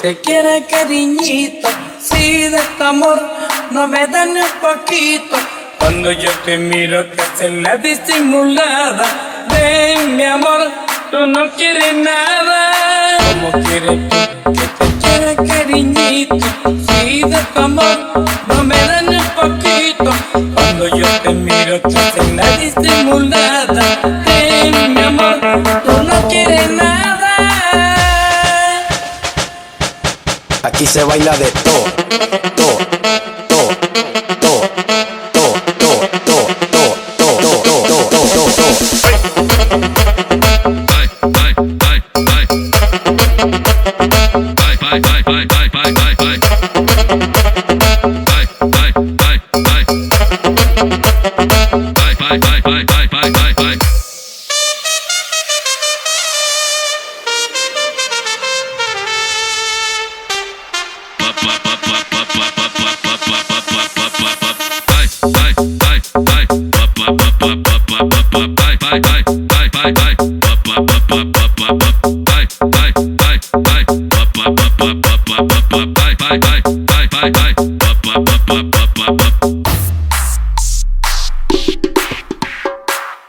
te quiera cariñito? Si de este amor no me dan un poquito. Cuando yo te miro que haces la disimulada. Ven mi amor, tú no quieres nada. ¿Cómo quieres que te quiera cariñito? Si de tu amor no me dan un poquito. Cuando yo te miro que haces la disimulada. Ven mi amor, tú Aquí se baila de todo, todo, todo, todo, todo, todo, todo, todo, todo, todo, todo, todo.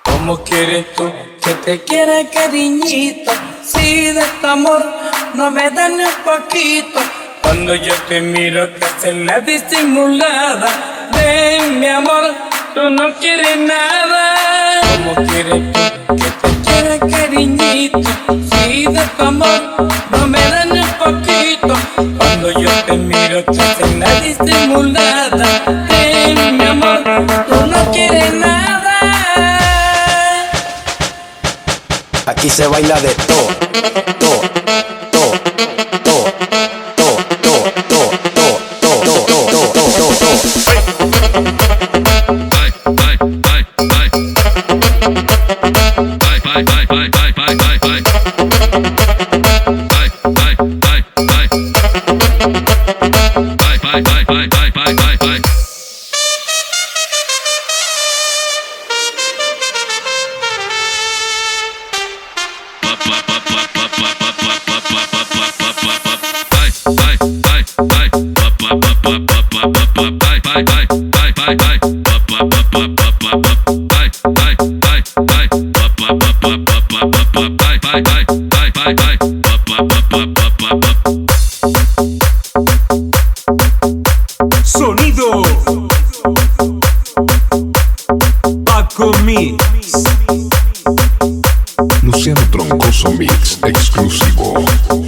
¿Cómo quieres tú que te quiera cariñito? Si de este amor no me dan un poquito. Cuando yo te miro que haces la disimulada. Ven mi amor, tú no quieres nada. ¿Cómo quieres tú que te quiera cariñito? Si de tu amor no me dan un poquito. Cuando yo te miro que haces la disimulada. Ven mi amor, tú no quieres nada. Aquí se baila de todo, Sonido. Paco Luciano Troncoso Mix exclusivo.